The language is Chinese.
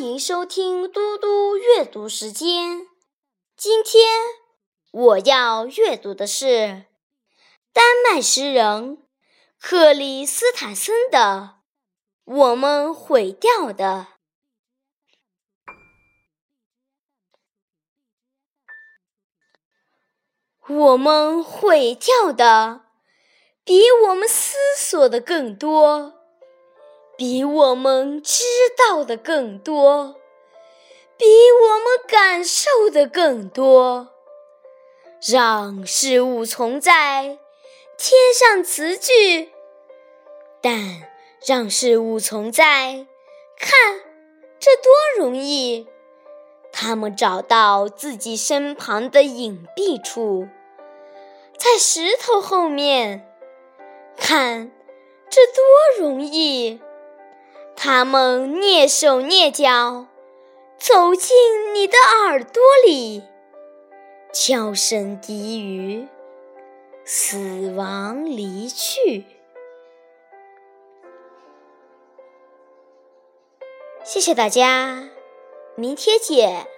迎收听嘟嘟阅读时间。今天我要阅读的是丹麦诗人克里斯坦森的《我们毁掉的》。我们毁掉的比我们思索的更多。比我们知道的更多，比我们感受的更多。让事物存在，添上词句，但让事物存在，看这多容易！他们找到自己身旁的隐蔽处，在石头后面，看这多容易！他们蹑手蹑脚走进你的耳朵里，悄声低语：“死亡离去。”谢谢大家，明天见。